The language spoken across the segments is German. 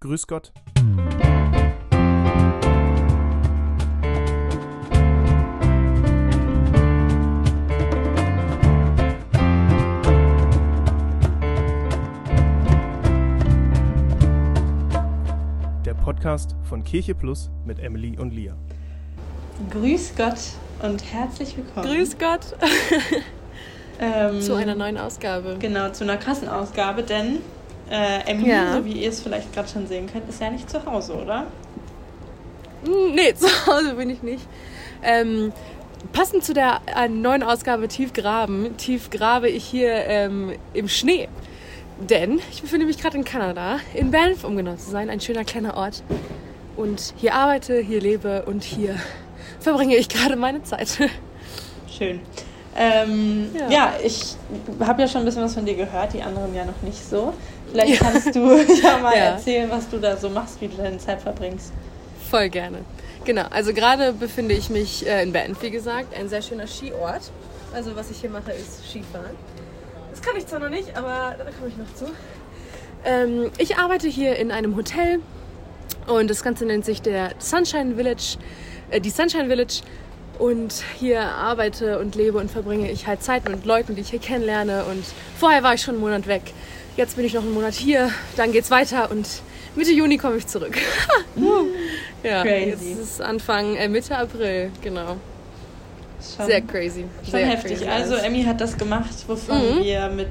Grüß Gott. Der Podcast von Kirche Plus mit Emily und Lia. Grüß Gott und herzlich willkommen. Grüß Gott. Ähm, Zu einer neuen Ausgabe. Genau, zu einer krassen Ausgabe, denn äh, Emily, Ja. so wie ihr es vielleicht gerade schon sehen könnt, ist ja nicht zu Hause, oder? Hm, Nee, zu Hause bin ich nicht. Ähm, passend zu der äh, neuen Ausgabe Tief graben, tief grabe ich hier ähm, im Schnee. Denn ich befinde mich gerade in Kanada, in Banff, um genau zu sein, ein schöner kleiner Ort. Und hier arbeite, hier lebe und hier verbringe ich gerade meine Zeit. Schön. Ähm, ja. Ja. ich habe ja schon ein bisschen was von dir gehört, die anderen ja noch nicht so. Vielleicht kannst du ja mal Ja. erzählen, was du da so machst, wie du deine Zeit verbringst. Voll gerne. Genau, also gerade befinde ich mich äh, in Banff, wie gesagt, ein sehr schöner Skiort. Also was ich hier mache, ist Skifahren. Das kann ich zwar noch nicht, aber da komme ich noch zu. Ähm, ich arbeite hier in einem Hotel und das Ganze nennt sich der Sunshine Village, äh, die Sunshine Village. Und hier arbeite und lebe und verbringe ich halt Zeit mit Leuten, die ich hier kennenlerne. Und vorher war ich schon einen Monat weg. Jetzt bin ich noch einen Monat hier. Dann geht's weiter und Mitte Juni komme ich zurück. ja, Crazy. jetzt ist Anfang äh, Mitte April, genau. Schon, Sehr crazy. schon Sehr heftig. crazy Also. Emmy hat das gemacht, wovon Mhm. wir mit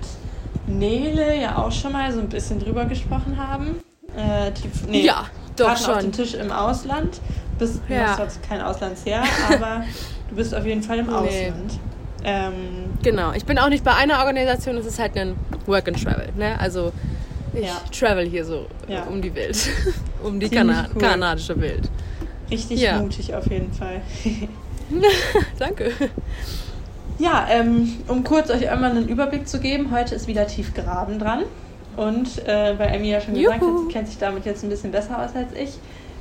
Nele ja auch schon mal so ein bisschen drüber gesprochen haben. Äh, die, nee, ja, doch Karten auf dem schon. Tisch im Ausland. Bist, du Ja. hast kein Auslandsjahr, aber du bist auf jeden Fall im Nee. Ausland. Ähm, Genau. Ich bin auch nicht bei einer Organisation, es ist halt ein Work and Travel. Ne? Also ich Ja. travel hier so Ja. um die Welt. um die Kana cool. kanadische Welt. richtig Ja. mutig auf jeden Fall. Danke. ja, ähm, um kurz euch einmal einen Überblick zu geben, heute ist wieder Tiefgraben dran. Und äh, weil Emmy ja schon gesagt hat, Juhu. sie kennt sich damit jetzt ein bisschen besser aus als ich.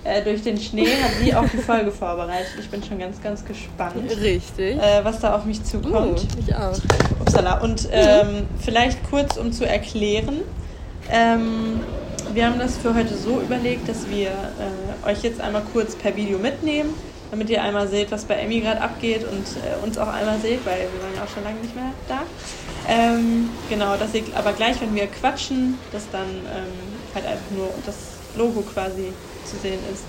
Äh, durch den Schnee hat sie auch die Folge vorbereitet. Ich bin schon ganz, ganz gespannt, Richtig. äh, was da auf mich zukommt. Uh, ich auch. Upsala. Und ähm, vielleicht kurz, um zu erklären. Ähm, wir haben das für heute so überlegt, dass wir äh, euch jetzt einmal kurz per Video mitnehmen, damit ihr einmal seht, was bei Emmy gerade abgeht und äh, uns auch einmal seht, weil wir waren ja auch schon lange nicht mehr da. Ähm, genau, dass ihr aber gleich, wenn wir quatschen, dass dann ähm, halt einfach nur das Logo quasi zu sehen ist,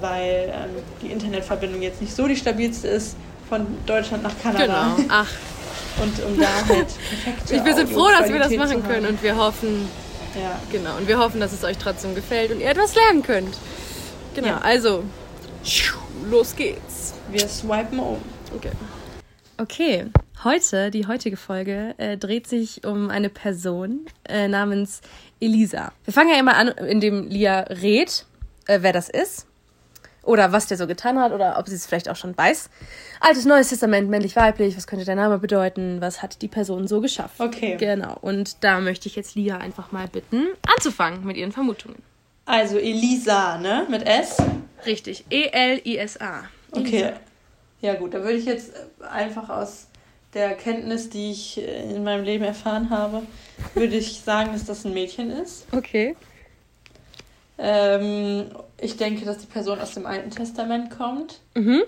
weil ähm, die Internetverbindung jetzt nicht so die stabilste ist von Deutschland nach Kanada. Genau. Ach, Und um da halt perfekte ich, wir sind froh, dass wir das machen können und wir hoffen, Ja. genau, und wir hoffen, dass es euch trotzdem gefällt und ihr etwas lernen könnt. Genau, Ja. also los geht's. Wir swipen um. Okay. Okay, heute, die heutige Folge, äh, dreht sich um eine Person äh, namens Elisa. Wir fangen ja immer an, indem Lia rät, äh, wer das ist. Oder was der so getan hat, oder ob sie es vielleicht auch schon weiß. Altes, Neues Testament, männlich, weiblich, was könnte der Name bedeuten, was hat die Person so geschafft. Okay. Genau, und da möchte ich jetzt Lia einfach mal bitten, anzufangen mit ihren Vermutungen. Also Elisa, ne? Mit S? Richtig, E E-L-I-S-A. Okay. Ja gut, da würde ich jetzt einfach aus der Kenntnis, die ich äh, in meinem Leben erfahren habe, würde ich sagen, dass das ein Mädchen ist. Okay. Ähm, ich denke, dass die Person aus dem Alten Testament kommt. Mhm.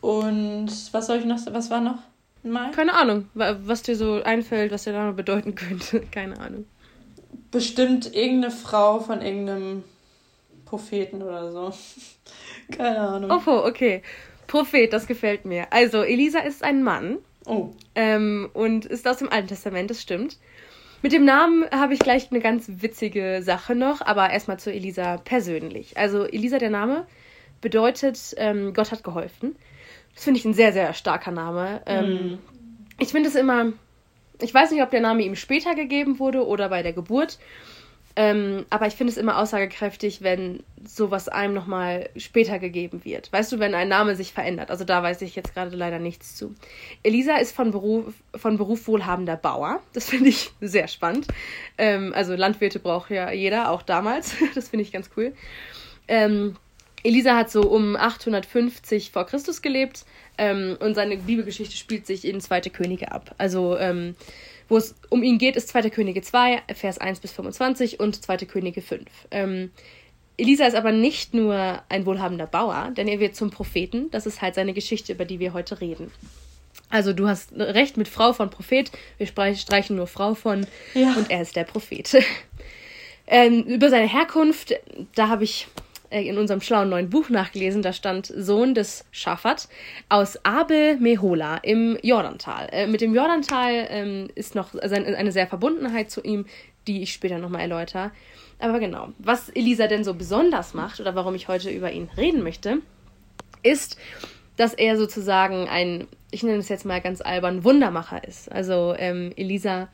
Und was soll ich noch? Was war noch mal? Keine Ahnung, wa- was dir so einfällt, was der Name bedeuten könnte. Keine Ahnung. Bestimmt irgendeine Frau von irgendeinem Propheten oder so. Keine Ahnung. Oh, okay. Prophet, das gefällt mir. Also, Elisa ist ein Mann Oh. ähm, und ist aus dem Alten Testament, das stimmt. Mit dem Namen habe ich gleich eine ganz witzige Sache noch, aber erstmal zu Elisa persönlich. Also, Elisa, der Name, bedeutet, ähm, Gott hat geholfen. Das finde ich ein sehr, sehr starker Name. Ähm, Mhm. Ich finde es immer, ich weiß nicht, ob der Name ihm später gegeben wurde oder bei der Geburt. Ähm, aber ich finde es immer aussagekräftig, wenn sowas einem nochmal später gegeben wird. Weißt du, wenn ein Name sich verändert. Also da weiß ich jetzt gerade leider nichts zu. Elisa ist von Beruf, von Beruf wohlhabender Bauer. Das finde ich sehr spannend. Ähm, also Landwirte braucht ja jeder, auch damals. Das finde ich ganz cool. Ähm, Elisa hat so um 850 vor Christus gelebt ähm, und seine Bibelgeschichte spielt sich in 2. Könige ab. Also ähm, wo es um ihn geht, ist 2. Könige 2, Vers 1 bis 25 und 2. Könige 5. Ähm, Elisa ist aber nicht nur ein wohlhabender Bauer, denn er wird zum Propheten. Das ist halt seine Geschichte, über die wir heute reden. Also du hast recht mit Frau von Prophet. Wir streichen nur Frau von ja. und er ist der Prophet. ähm, über seine Herkunft, da habe ich in unserem schlauen neuen Buch nachgelesen. Da stand Sohn des Schafat aus Abel Mehola im Jordantal. Äh, mit dem Jordantal ähm, ist noch eine sehr Verbundenheit zu ihm, die ich später nochmal erläutere. Aber genau, was Elisa denn so besonders macht oder warum ich heute über ihn reden möchte, ist, dass er sozusagen ein, ich nenne es jetzt mal ganz albern, Wundermacher ist. Also ähm, Elisa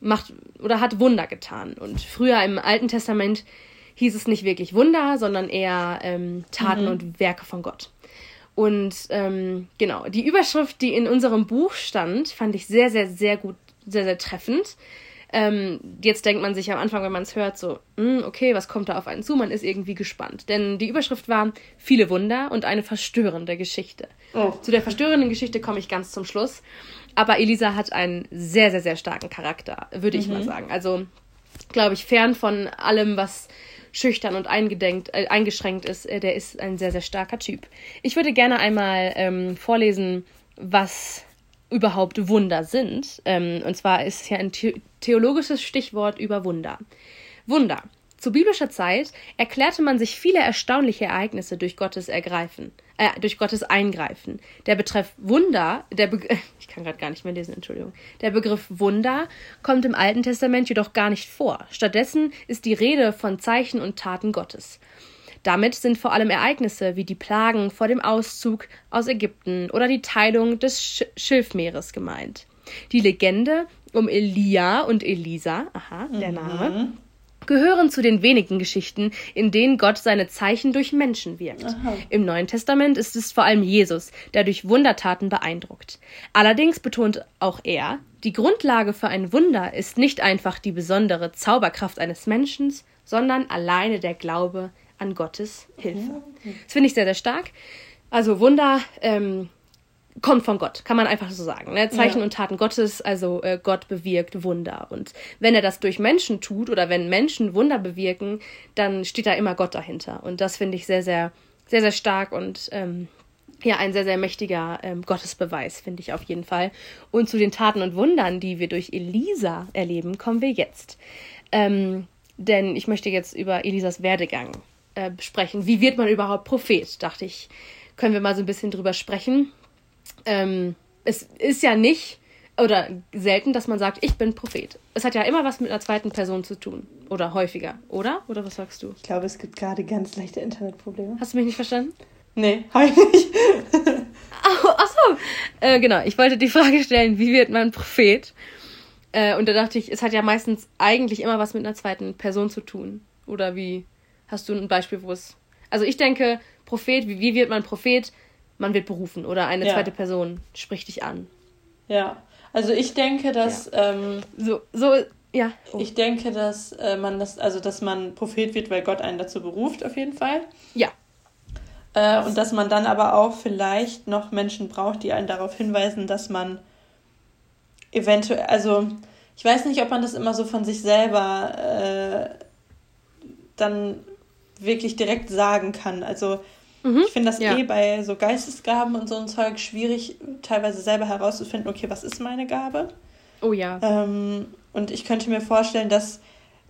macht oder hat Wunder getan. Und früher im Alten Testament hieß es nicht wirklich Wunder, sondern eher ähm, Taten mhm. und Werke von Gott. Und ähm, genau, die Überschrift, die in unserem Buch stand, fand ich sehr, sehr, sehr gut, sehr, sehr treffend. Ähm, jetzt denkt man sich am Anfang, wenn man es hört, so, mh, hm, okay, was kommt da auf einen zu? Man ist irgendwie gespannt. Denn die Überschrift war Viele Wunder und eine verstörende Geschichte. Oh. Zu der verstörenden Geschichte komme ich ganz zum Schluss. Aber Elisa hat einen sehr, sehr, sehr starken Charakter, würde ich mhm. mal sagen. Also, glaube ich, fern von allem, was schüchtern und eingedenkt, äh, eingeschränkt ist, äh, der ist ein sehr, sehr starker Typ. Ich würde gerne einmal ähm, vorlesen, was überhaupt Wunder sind. Ähm, und zwar ist es ja ein the theologisches Stichwort über Wunder. Wunder. Zu biblischer Zeit erklärte man sich viele erstaunliche Ereignisse durch Gottes Ergreifen, äh, durch Gottes Eingreifen. Der Betreff Wunder, der Be ich kann gerade gar nicht mehr lesen, Entschuldigung. Der Begriff Wunder kommt im Alten Testament jedoch gar nicht vor. Stattdessen ist die Rede von Zeichen und Taten Gottes. Damit sind vor allem Ereignisse wie die Plagen vor dem Auszug aus Ägypten oder die Teilung des Sch Schilfmeeres gemeint. Die Legende um Elia und Elisa, aha, der mhm. Gehören zu den wenigen Geschichten, in denen Gott seine Zeichen durch Menschen wirkt. Aha. Im Neuen Testament ist es vor allem Jesus, der durch Wundertaten beeindruckt. Allerdings betont auch er, die Grundlage für ein Wunder ist nicht einfach die besondere Zauberkraft eines Menschen, sondern alleine der Glaube an Gottes Hilfe. Das finde ich sehr, sehr stark. Also Wunder ähm, kommt von Gott, kann man einfach so sagen. Ne? Zeichen ja. und Taten Gottes, also äh, Gott bewirkt Wunder. Und wenn er das durch Menschen tut oder wenn Menschen Wunder bewirken, dann steht da immer Gott dahinter. Und das finde ich sehr, sehr, sehr, sehr stark und ähm, ja, ein sehr, sehr mächtiger ähm, Gottesbeweis, finde ich auf jeden Fall. Und zu den Taten und Wundern, die wir durch Elisa erleben, kommen wir jetzt. Ähm, denn ich möchte jetzt über Elisas Werdegang äh, besprechen. Wie wird man überhaupt Prophet? Dachte ich, können wir mal so ein bisschen drüber sprechen. Ähm, es ist ja nicht oder selten, dass man sagt, ich bin Prophet. Es hat ja immer was mit einer zweiten Person zu tun. Oder häufiger, oder? Oder was sagst du? Ich glaube, es gibt gerade ganz leichte Internetprobleme. Hast du mich nicht verstanden? Nee, habe ich nicht. Achso, äh, genau. Ich wollte die Frage stellen, wie wird man Prophet? Äh, und da dachte ich, es hat ja meistens eigentlich immer was mit einer zweiten Person zu tun. Oder wie Hast du ein Beispiel, wo es. Also ich denke, Prophet, wie, wie wird man Prophet? Man wird berufen oder eine ja. zweite Person spricht dich an. Ja, also ich denke, dass. Ja. Ähm, so, so, ja. Oh. Ich denke, dass äh, man das, also dass man Prophet wird, weil Gott einen dazu beruft, auf jeden Fall. Ja. Äh, und dass man dann aber auch vielleicht noch Menschen braucht, die einen darauf hinweisen, dass man eventuell, also ich weiß nicht, ob man das immer so von sich selber äh, dann wirklich direkt sagen kann. Also mhm, ich finde das ja. eh bei so Geistesgaben und so ein Zeug schwierig, teilweise selber herauszufinden, okay, was ist meine Gabe? Oh ja. Ähm, und ich könnte mir vorstellen, dass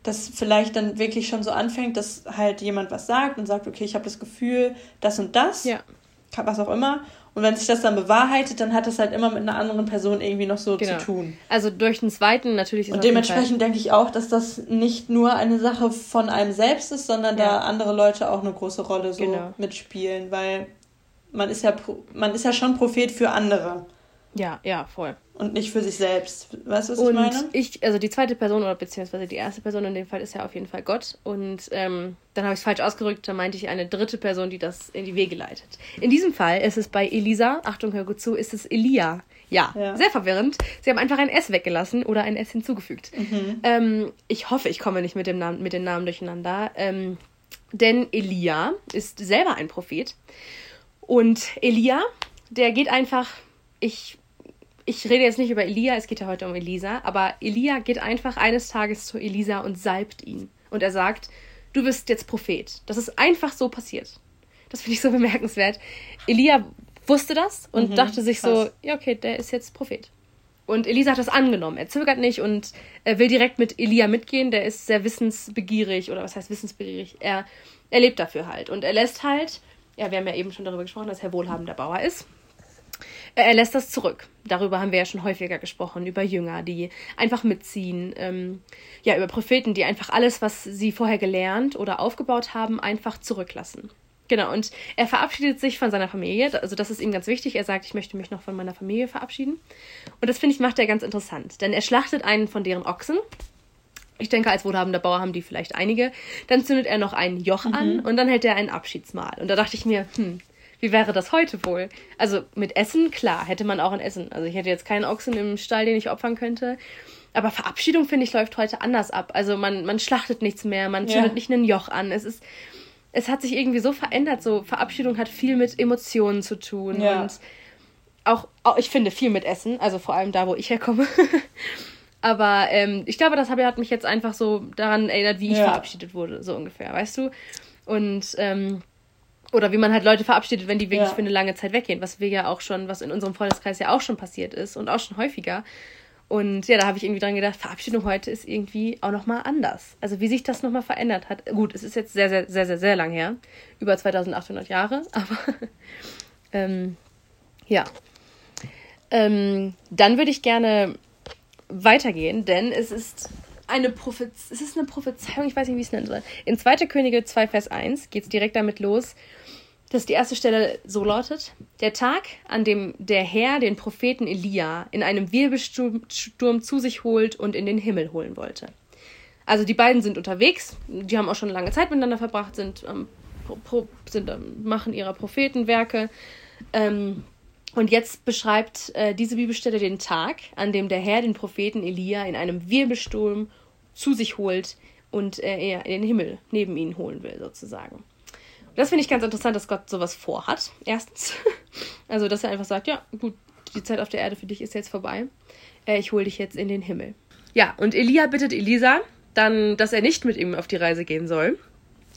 das vielleicht dann wirklich schon so anfängt, dass halt jemand was sagt und sagt, okay, ich habe das Gefühl, das und das, ja. was auch immer. Und wenn sich das dann bewahrheitet, dann hat das halt immer mit einer anderen Person irgendwie noch so genau. zu tun. Also durch den zweiten natürlich. Ist Und dementsprechend denke ich auch, dass das nicht nur eine Sache von einem selbst ist, sondern ja. da andere Leute auch eine große Rolle so genau. mitspielen, weil man ist ja man ist ja schon Prophet für andere. Ja, ja, voll. Und nicht für sich selbst. Weißt du, was und ich meine? Ich, also die zweite Person oder beziehungsweise die erste Person in dem Fall ist ja auf jeden Fall Gott. Und ähm, dann habe ich es falsch ausgerückt, da meinte ich eine dritte Person, die das in die Wege leitet. In diesem Fall ist es bei Elisa, Achtung, hör gut zu, ist es Elia. Ja, ja. sehr verwirrend. Sie haben einfach ein S weggelassen oder ein S hinzugefügt. Mhm. Ähm, ich hoffe, ich komme nicht mit, dem Namen, mit den Namen durcheinander. Ähm, denn Elia ist selber ein Prophet. Und Elia, der geht einfach, ich ich rede jetzt nicht über Elia, es geht ja heute um Elisa, aber Elia geht einfach eines Tages zu Elisa und salbt ihn. Und er sagt, du bist jetzt Prophet. Das ist einfach so passiert. Das finde ich so bemerkenswert. Elia wusste das und mhm, dachte sich krass. so, ja, okay, der ist jetzt Prophet. Und Elisa hat das angenommen. Er zögert nicht und er will direkt mit Elia mitgehen. Der ist sehr wissensbegierig oder was heißt wissensbegierig? Er, er lebt dafür halt. Und er lässt halt, ja, wir haben ja eben schon darüber gesprochen, dass er wohlhabender Bauer ist. Er lässt das zurück. Darüber haben wir ja schon häufiger gesprochen, über Jünger, die einfach mitziehen, ähm, ja, über Propheten, die einfach alles, was sie vorher gelernt oder aufgebaut haben, einfach zurücklassen. Genau, und er verabschiedet sich von seiner Familie. Also, das ist ihm ganz wichtig. Er sagt, ich möchte mich noch von meiner Familie verabschieden. Und das finde ich macht er ganz interessant, denn er schlachtet einen von deren Ochsen. Ich denke, als wohlhabender Bauer haben die vielleicht einige. Dann zündet er noch ein Joch mhm. an und dann hält er ein Abschiedsmahl. Und da dachte ich mir, hm, wie wäre das heute wohl? Also mit Essen, klar, hätte man auch ein Essen. Also ich hätte jetzt keinen Ochsen im Stall, den ich opfern könnte. Aber Verabschiedung, finde ich, läuft heute anders ab. Also man, man schlachtet nichts mehr, man zündet ja. nicht einen Joch an. Es ist, es hat sich irgendwie so verändert. So Verabschiedung hat viel mit Emotionen zu tun. Ja. Und auch, auch, ich finde, viel mit Essen. Also vor allem da, wo ich herkomme. Aber ähm, ich glaube, das hat mich jetzt einfach so daran erinnert, wie ich ja. verabschiedet wurde, so ungefähr, weißt du? Und ähm, oder wie man halt Leute verabschiedet, wenn die wirklich ja. für eine lange Zeit weggehen, was wir ja auch schon, was in unserem Freundeskreis ja auch schon passiert ist und auch schon häufiger. Und ja, da habe ich irgendwie dran gedacht, Verabschiedung heute ist irgendwie auch nochmal anders. Also wie sich das nochmal verändert hat. Gut, es ist jetzt sehr, sehr, sehr, sehr, sehr lang her. Über 2800 Jahre. Aber ähm, ja. Ähm, dann würde ich gerne weitergehen, denn es ist eine Prophezeiung, es ist eine Prophezeiung, ich weiß nicht, wie ich es nennen soll. In 2. Könige 2, Vers 1 geht es direkt damit los, dass die erste Stelle so lautet: Der Tag, an dem der Herr den Propheten Elia in einem Wirbelsturm zu sich holt und in den Himmel holen wollte. Also die beiden sind unterwegs, die haben auch schon lange Zeit miteinander verbracht, sind, ähm, sind ähm, machen ihre Prophetenwerke. Ähm, und jetzt beschreibt äh, diese Bibelstelle den Tag, an dem der Herr den Propheten Elia in einem Wirbelsturm zu sich holt und äh, er in den Himmel neben ihn holen will, sozusagen. Das finde ich ganz interessant, dass Gott sowas vorhat. Erstens. Also, dass er einfach sagt, ja, gut, die Zeit auf der Erde für dich ist jetzt vorbei. Äh, ich hole dich jetzt in den Himmel. Ja, und Elia bittet Elisa dann, dass er nicht mit ihm auf die Reise gehen soll.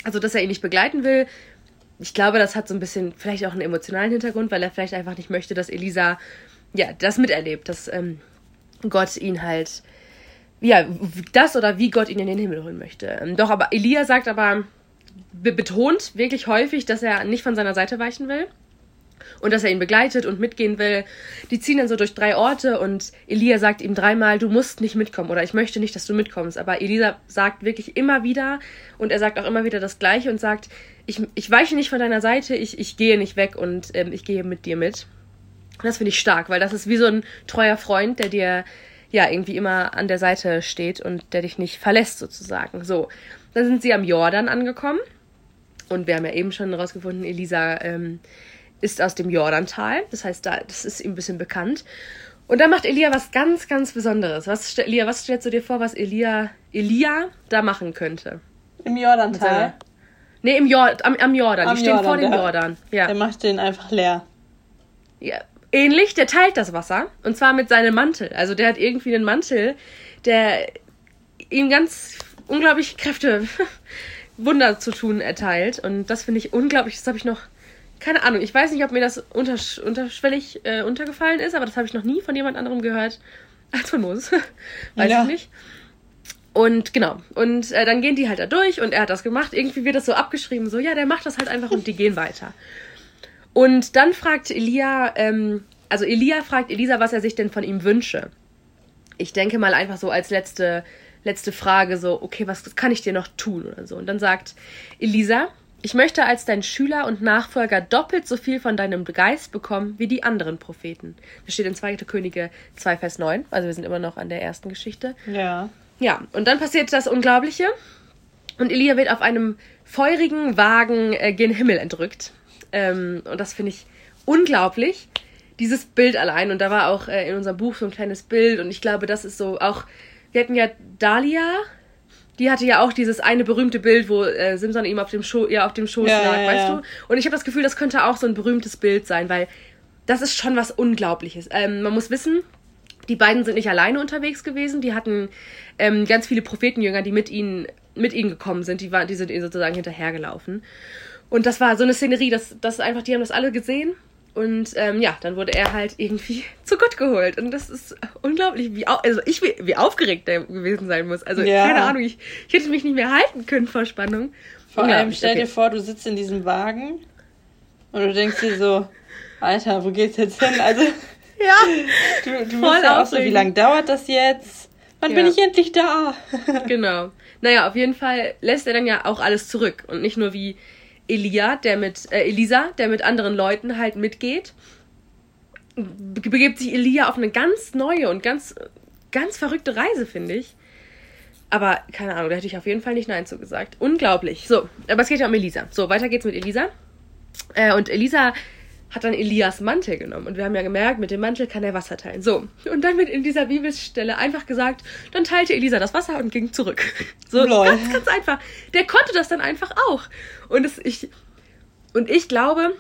Also, dass er ihn nicht begleiten will. Ich glaube, das hat so ein bisschen vielleicht auch einen emotionalen Hintergrund, weil er vielleicht einfach nicht möchte, dass Elisa ja das miterlebt, dass ähm, Gott ihn halt ja, das oder wie Gott ihn in den Himmel holen möchte. Ähm, doch, aber Elia sagt aber, be betont wirklich häufig, dass er nicht von seiner Seite weichen will und dass er ihn begleitet und mitgehen will. Die ziehen dann so durch drei Orte und Elia sagt ihm dreimal, du musst nicht mitkommen oder ich möchte nicht, dass du mitkommst. Aber Elisa sagt wirklich immer wieder und er sagt auch immer wieder das Gleiche und sagt, ich, ich weiche nicht von deiner Seite, ich, ich gehe nicht weg und ähm, ich gehe mit dir mit. Das finde ich stark, weil das ist wie so ein treuer Freund, der dir ja irgendwie immer an der Seite steht und der dich nicht verlässt sozusagen. So, dann sind sie am Jordan angekommen. Und wir haben ja eben schon herausgefunden, Elisa ähm, ist aus dem Jordantal. Das heißt, da, das ist ihm ein bisschen bekannt. Und dann macht Elia was ganz, ganz Besonderes. Was, Elia, was stellst du dir vor, was Elia, Elia da machen könnte? Im Jordantal? Nee, im Jord am, am Jordan. Am Die stehen Jordan, vor dem der, Jordan. Ja. Der macht den einfach leer. Ja, ähnlich, der teilt das Wasser. Und zwar mit seinem Mantel. Also der hat irgendwie einen Mantel, der ihm ganz unglaublich Kräfte, Wunder zu tun erteilt. Und das finde ich unglaublich. Das habe ich noch, keine Ahnung, ich weiß nicht, ob mir das untersch unterschwellig äh, untergefallen ist, aber das habe ich noch nie von jemand anderem gehört als von Moses. weiß ja. ich nicht. Und genau, und äh, dann gehen die halt da durch und er hat das gemacht. Irgendwie wird das so abgeschrieben, so, ja, der macht das halt einfach und die gehen weiter. Und dann fragt Elia, ähm, also Elia fragt Elisa, was er sich denn von ihm wünsche. Ich denke mal einfach so als letzte letzte Frage so, okay, was kann ich dir noch tun oder so. Und dann sagt Elisa, ich möchte als dein Schüler und Nachfolger doppelt so viel von deinem Geist bekommen wie die anderen Propheten. Das steht in 2. Könige 2, Vers 9. Also wir sind immer noch an der ersten Geschichte. Ja. Ja, und dann passiert das Unglaubliche. Und Elia wird auf einem feurigen Wagen äh, gen Himmel entrückt. Ähm, und das finde ich unglaublich. Dieses Bild allein. Und da war auch äh, in unserem Buch so ein kleines Bild. Und ich glaube, das ist so auch wir hatten ja Dahlia, die hatte ja auch dieses eine berühmte Bild, wo äh, Simson ihm auf dem, Scho ja, auf dem Schoß ja, lag, ja, weißt ja. du? Und ich habe das Gefühl, das könnte auch so ein berühmtes Bild sein, weil das ist schon was Unglaubliches. Ähm, man muss wissen, die beiden sind nicht alleine unterwegs gewesen, die hatten ähm, ganz viele Prophetenjünger, die mit ihnen mit ihnen gekommen sind. Die, waren, die sind ihnen sozusagen hinterhergelaufen. Und das war so eine Szenerie, dass das einfach, die haben das alle gesehen. Und ähm, ja, dann wurde er halt irgendwie zu Gott geholt. Und das ist unglaublich, wie, au also ich, wie, aufgeregt der gewesen sein muss. Also Ja. keine Ahnung, ich, ich hätte mich nicht mehr halten können vor Spannung. Vor allem stell dir okay. vor, du sitzt in diesem Wagen und du denkst dir so, Alter, wo geht's jetzt hin? Also Ja, du, du Voll bist ja auch so, wie lange dauert das jetzt? Wann bin Ja. ich endlich da? genau. Naja, auf jeden Fall lässt er dann ja auch alles zurück. Und nicht nur wie Elia, der mit, äh, Elisa, der mit anderen Leuten halt mitgeht, be- begibt sich Elia auf eine ganz neue und ganz, ganz verrückte Reise, finde ich. Aber keine Ahnung, da hätte ich auf jeden Fall nicht Nein zu gesagt. Unglaublich. So, aber es geht ja um Elisa. So, weiter geht's mit Elisa. Äh, und Elisa hat dann Elias Mantel genommen. Und wir haben ja gemerkt, mit dem Mantel kann er Wasser teilen. So, und dann wird in dieser Bibelstelle einfach gesagt, dann teilte Elisa das Wasser und ging zurück. So, Lol. ganz, ganz einfach. Der konnte das dann einfach auch. Und, es, ich, und ich glaube,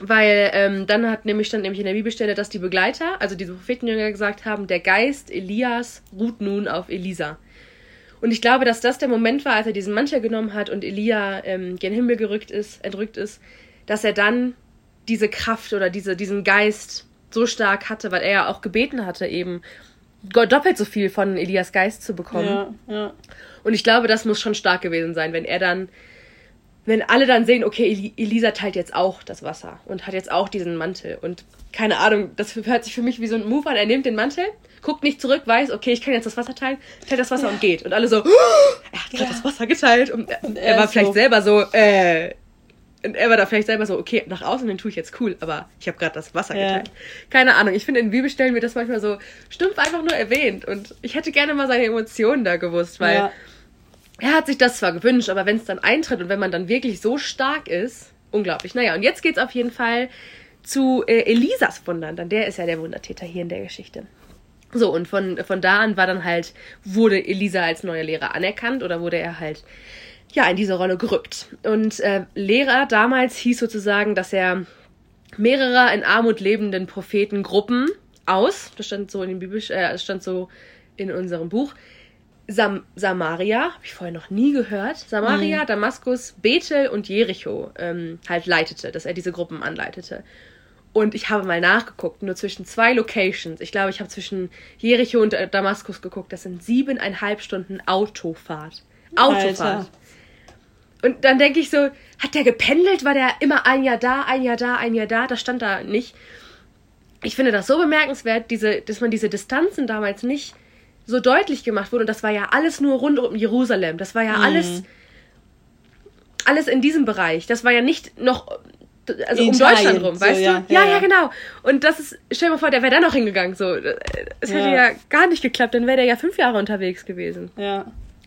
weil ähm, dann hat nämlich stand nämlich in der Bibelstelle, dass die Begleiter, also diese Prophetenjünger gesagt haben, der Geist Elias ruht nun auf Elisa. Und ich glaube, dass das der Moment war, als er diesen Mantel genommen hat und Elia ähm, gen Himmel gerückt ist, entrückt ist, dass er dann diese Kraft oder diese, diesen Geist so stark hatte, weil er ja auch gebeten hatte, eben doppelt so viel von Elias Geist zu bekommen. Ja, ja. Und ich glaube, das muss schon stark gewesen sein, wenn er dann, wenn alle dann sehen, okay, Eli- Elisa teilt jetzt auch das Wasser und hat jetzt auch diesen Mantel. Und keine Ahnung, das hört sich für mich wie so ein Move an. Er nimmt den Mantel, guckt nicht zurück, weiß, okay, ich kann jetzt das Wasser teilen, teilt das Wasser und geht. Und alle so, "Oh, er hat gerade Ja. das Wasser geteilt. Und, Und er, er war vielleicht so- selber so, äh, und er war da vielleicht selber so, okay, nach außen den tue ich jetzt cool, aber ich habe gerade das Wasser Ja. geteilt. Keine Ahnung, ich finde in Bibelstellen wird das manchmal so stumpf einfach nur erwähnt. Und ich hätte gerne mal seine Emotionen da gewusst, weil ja. er hat sich das zwar gewünscht, aber wenn es dann eintritt und wenn man dann wirklich so stark ist, unglaublich. Naja, und jetzt geht's auf jeden Fall zu äh, Elisas Wundern, denn der ist ja der Wundertäter hier in der Geschichte. So, und von, von da an war dann halt, wurde Elisa als neuer Lehrer anerkannt oder wurde er halt, ja, in diese Rolle gerückt. Und äh, Lehrer damals hieß sozusagen, dass er mehrere in Armut lebenden Prophetengruppen aus, das stand so in den Bibel, äh, das stand so in unserem Buch, Sam Samaria, habe ich vorher noch nie gehört, Samaria, Damaskus, Bethel und Jericho ähm, halt leitete, dass er diese Gruppen anleitete. Und ich habe mal nachgeguckt, nur zwischen zwei Locations. Ich glaube, ich habe zwischen Jericho und Damaskus geguckt. Das sind siebeneinhalb Stunden Autofahrt. Autofahrt. Alter. Und dann denke ich so, hat der gependelt? War der immer ein Jahr da, ein Jahr da, ein Jahr da? Das stand da nicht. Ich finde das so bemerkenswert, diese, dass man diese Distanzen damals nicht so deutlich gemacht wurde. Und das war ja alles nur rund um Jerusalem. Das war ja alles, alles in diesem Bereich. Das war ja nicht noch, also In um Italien, Deutschland rum, so, weißt ja, du? Ja, ja, ja, genau. Und das ist, stell dir mal vor, der wäre da noch hingegangen. So, das hätte Ja. ja gar nicht geklappt. Dann wäre der ja fünf Jahre unterwegs gewesen. ja.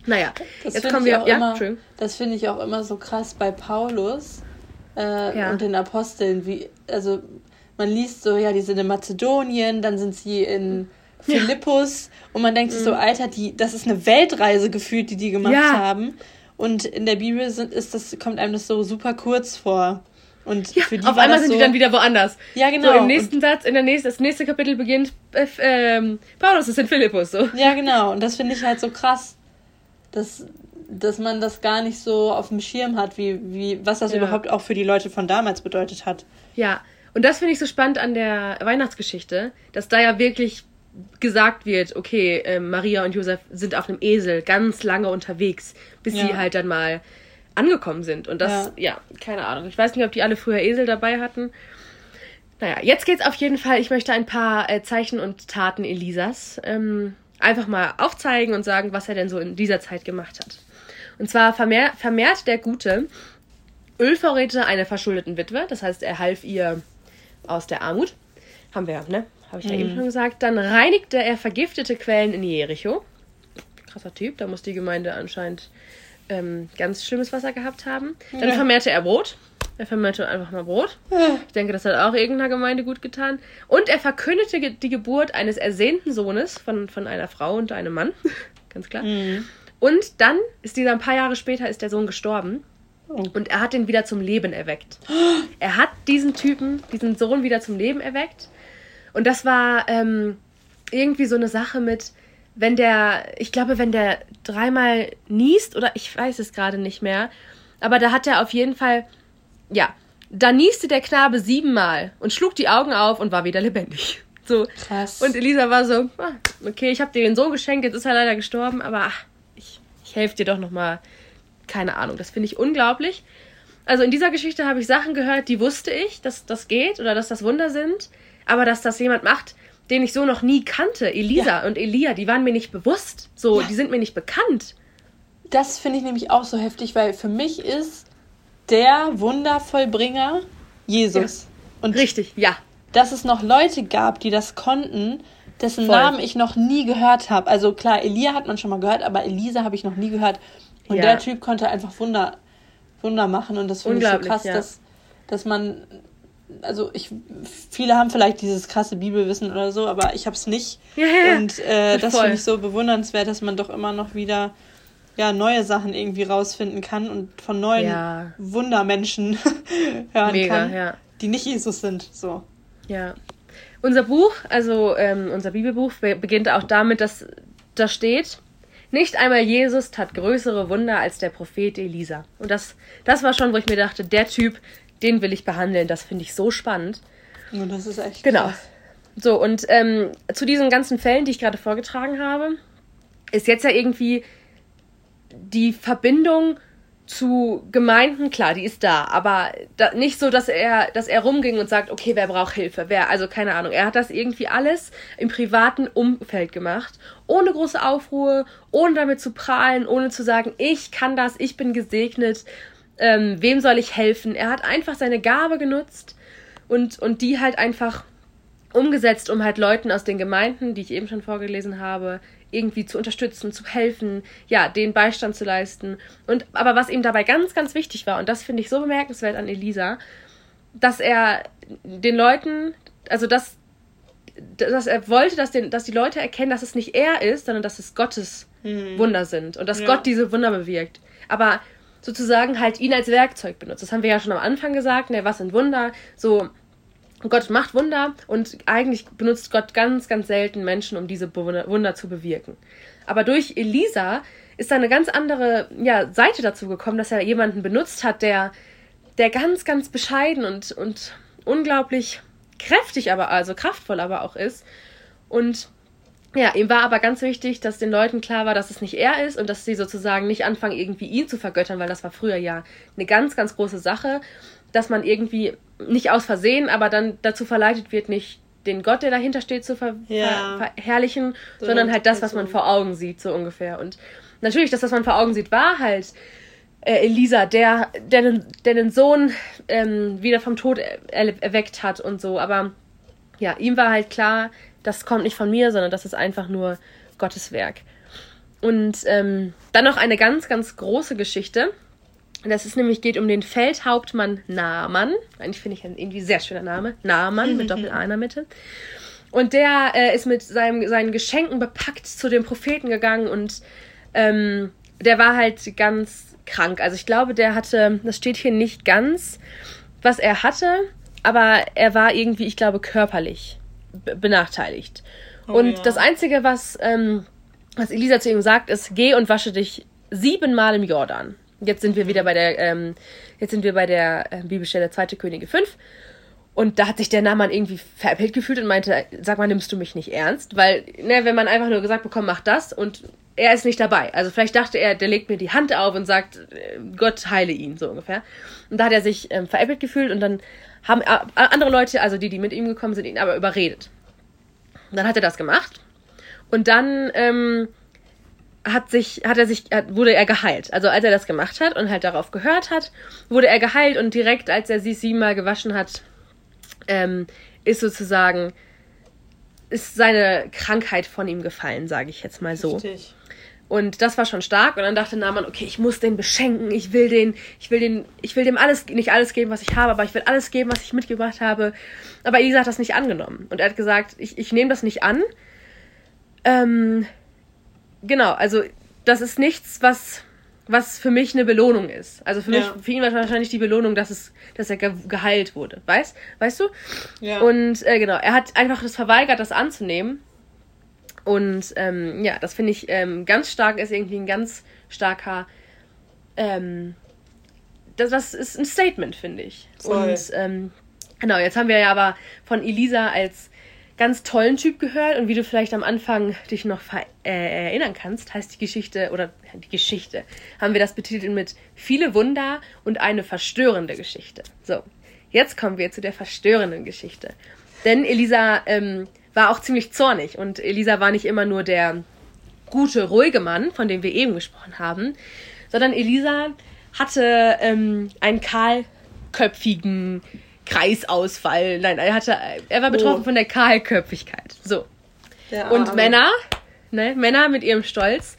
Naja, Das jetzt finde kommen ich wir. auch Ja, immer, Entschuldigung. das finde ich auch immer so krass bei Paulus äh, Ja. und den Aposteln. Wie, also man liest so, ja, die sind in Mazedonien, dann sind sie in Ja. Philippus und man denkt sich so, Alter, die, das ist eine Weltreise gefühlt, die die gemacht Ja. haben. Und in der Bibel sind, ist das, kommt einem das so super kurz vor. Und Ja, auf einmal sind so, die dann wieder woanders. Ja, genau. So im nächsten Satz, in der nächsten, das nächste Kapitel beginnt, äh, ähm, Paulus ist in Philippus, so. Ja, genau. Und das finde ich halt so krass, dass, dass man das gar nicht so auf dem Schirm hat, wie, wie, was das Ja. überhaupt auch für die Leute von damals bedeutet hat. Ja, und das finde ich so spannend an der Weihnachtsgeschichte, dass da ja wirklich gesagt wird, okay, ähm, Maria und Josef sind auf einem Esel ganz lange unterwegs, bis Ja. sie halt dann mal angekommen sind. Und das, ja. keine Ahnung. Ich weiß nicht, ob die alle früher Esel dabei hatten. Naja, jetzt geht's auf jeden Fall. Ich möchte ein paar äh, Zeichen und Taten Elisas ähm, einfach mal aufzeigen und sagen, was er denn so in dieser Zeit gemacht hat. Und zwar vermehr, vermehrt der Gute Ölvorräte einer verschuldeten Witwe. Das heißt, er half ihr aus der Armut. Haben wir, ne? Habe ich ja eben schon gesagt. Dann reinigte er vergiftete Quellen in Jericho. Krasser Typ. Da muss die Gemeinde anscheinend ähm, ganz schlimmes Wasser gehabt haben. Dann Ja. vermehrte er Brot. Er vermehrte einfach mal Brot. Ich denke, das hat auch irgendeiner Gemeinde gut getan. Und er verkündete die Geburt eines ersehnten Sohnes von, von einer Frau und einem Mann. Ganz klar. Mhm. Und dann ist dieser ein paar Jahre später ist der Sohn gestorben. Oh. Und er hat den wieder zum Leben erweckt. Er hat diesen Typen, diesen Sohn wieder zum Leben erweckt. Und das war ähm, irgendwie so eine Sache mit, wenn der, ich glaube, wenn der dreimal niest, oder ich weiß es gerade nicht mehr, aber da hat er auf jeden Fall, ja, da nieste der Knabe siebenmal und schlug die Augen auf und war wieder lebendig. So. Krass. Und Elisa war so, ah, okay, ich habe dir den Sohn geschenkt, jetzt ist er leider gestorben, aber ach, ich, ich helfe dir doch nochmal. Keine Ahnung, das finde ich unglaublich. Also in dieser Geschichte habe ich Sachen gehört, die wusste ich, dass das geht oder dass das Wunder sind, aber dass das jemand macht, den ich so noch nie kannte. Elisa Ja. und Elia, die waren mir nicht bewusst. So, Ja. die sind mir nicht bekannt. Das finde ich nämlich auch so heftig, weil für mich ist der Wundervollbringer Jesus. Und Richtig, ja. dass es noch Leute gab, die das konnten, dessen Voll. Namen ich noch nie gehört habe. Also klar, Elia hat man schon mal gehört, aber Elisa habe ich noch nie gehört. Und Ja. der Typ konnte einfach Wunder, Wunder machen. Und das finde ich so krass, ja. dass, dass man. Also ich, viele haben vielleicht dieses krasse Bibelwissen oder so, aber ich habe es nicht. Ja, ja, ja. Und äh, das finde ich so bewundernswert, dass man doch immer noch wieder ja, neue Sachen irgendwie rausfinden kann und von neuen Ja. Wundermenschen hören Mega, kann, ja. die nicht Jesus sind. So. Ja. Unser Buch, also ähm, unser Bibelbuch, be beginnt auch damit, dass da steht, nicht einmal Jesus tat größere Wunder als der Prophet Elisa. Und das, das war schon, wo ich mir dachte, der Typ, den will ich behandeln. Das finde ich so spannend. Und das ist echt Genau. krass. So, und ähm, zu diesen ganzen Fällen, die ich gerade vorgetragen habe, ist jetzt ja irgendwie die Verbindung zu Gemeinden, klar, die ist da, aber da, nicht so, dass er, dass er rumging und sagt, okay, wer braucht Hilfe, wer, also keine Ahnung. Er hat das irgendwie alles im privaten Umfeld gemacht, ohne große Aufruhr, ohne damit zu prahlen, ohne zu sagen, ich kann das, ich bin gesegnet, ähm, wem soll ich helfen? Er hat einfach seine Gabe genutzt und, und die halt einfach umgesetzt, um halt Leuten aus den Gemeinden, die ich eben schon vorgelesen habe, irgendwie zu unterstützen, zu helfen, ja, den Beistand zu leisten. Und aber was ihm dabei ganz, ganz wichtig war, und das finde ich so bemerkenswert an Elisa, dass er den Leuten, also dass, dass er wollte, dass, den, dass die Leute erkennen, dass es nicht er ist, sondern dass es Gottes Wunder sind und dass Ja. Gott diese Wunder bewirkt. Aber sozusagen halt ihn als Werkzeug benutzt. Das haben wir ja schon am Anfang gesagt, ne, was sind Wunder? So, Gott macht Wunder und eigentlich benutzt Gott ganz, ganz selten Menschen, um diese Wunder, zu bewirken. Aber durch Elisa ist da eine ganz andere ja, Seite dazu gekommen, dass er jemanden benutzt hat, der, der ganz, ganz bescheiden und, und unglaublich kräftig, aber also kraftvoll aber auch ist. Und ja, ihm war aber ganz wichtig, dass den Leuten klar war, dass es nicht er ist und dass sie sozusagen nicht anfangen, irgendwie ihn zu vergöttern, weil das war früher ja eine ganz, ganz große Sache, dass man irgendwie nicht aus Versehen, aber dann dazu verleitet wird, nicht den Gott, der dahinter steht, zu ver Ja. ver verherrlichen, Sondern sondern halt das, was man vor Augen sieht, so ungefähr. Und natürlich, das, was man vor Augen sieht, war halt äh, Elisa, der, der, den- der den Sohn ähm, wieder vom Tod er erweckt hat und so. Aber ja, ihm war halt klar, das kommt nicht von mir, sondern das ist einfach nur Gottes Werk. Und ähm, dann noch eine ganz, ganz große Geschichte. Das ist nämlich, geht um den Feldhauptmann Naaman. Eigentlich finde ich ein irgendwie sehr schöner Name. Naaman mit Doppel-A in der Mitte. Und der äh, ist mit seinem, seinen Geschenken bepackt zu dem Propheten gegangen und ähm, der war halt ganz krank. Also ich glaube, der hatte, das steht hier nicht ganz, was er hatte, aber er war irgendwie, ich glaube, körperlich be- benachteiligt. und ja. das Einzige, was, ähm, was Elisa zu ihm sagt, ist, geh und wasche dich siebenmal im Jordan. Jetzt sind wir wieder bei der, ähm, jetzt sind wir bei der äh, Bibelstelle 2. Könige 5. Und da hat sich der Naaman irgendwie veräppelt gefühlt und meinte, sag mal, nimmst du mich nicht ernst? Weil, ne, wenn man einfach nur gesagt bekommt, mach das und er ist nicht dabei. Also vielleicht dachte er, der legt mir die Hand auf und sagt, äh, Gott heile ihn, so ungefähr. Und da hat er sich ähm, veräppelt gefühlt und dann haben äh, andere Leute, also die, die mit ihm gekommen sind, ihn aber überredet. Und dann hat er das gemacht und dann ähm, hat sich, hat er sich, wurde er geheilt. Also als er das gemacht hat und halt darauf gehört hat, wurde er geheilt und direkt, als er sich siebenmal gewaschen hat, ähm, ist sozusagen, ist seine Krankheit von ihm gefallen, sage ich jetzt mal so. Richtig. Und das war schon stark. Und dann dachte Naaman, okay, ich muss den beschenken. Ich will den, ich will den, ich will dem alles, nicht alles geben, was ich habe, aber ich will alles geben, was ich mitgebracht habe. Aber Elisa hat das nicht angenommen. Und er hat gesagt, ich, ich nehme das nicht an. Ähm, genau, also das ist nichts, was, was für mich eine Belohnung ist. Also für mich, Ja. für ihn war wahrscheinlich die Belohnung, dass es, dass er ge geheilt wurde. Weißt, weißt du? Ja. Und äh, genau, er hat einfach das verweigert, das anzunehmen. Und ähm, ja, das finde ich ähm, ganz stark, ist irgendwie ein ganz starker, ähm, das, das ist ein Statement, finde ich. Voll. Und ähm, genau, jetzt haben wir ja aber von Elisa als ganz tollen Typ gehört und wie du vielleicht am Anfang dich noch äh, erinnern kannst, heißt die Geschichte oder die Geschichte, haben wir das betitelt mit viele Wunder und eine verstörende Geschichte. So, jetzt kommen wir zu der verstörenden Geschichte. Denn Elisa ähm, war auch ziemlich zornig und Elisa war nicht immer nur der gute, ruhige Mann, von dem wir eben gesprochen haben, sondern Elisa hatte ähm, einen kahlköpfigen Kreisausfall. Nein, er hatte, er war betroffen Oh. von der Kahlköpfigkeit. So. Der Und. Männer, ne, Männer mit ihrem Stolz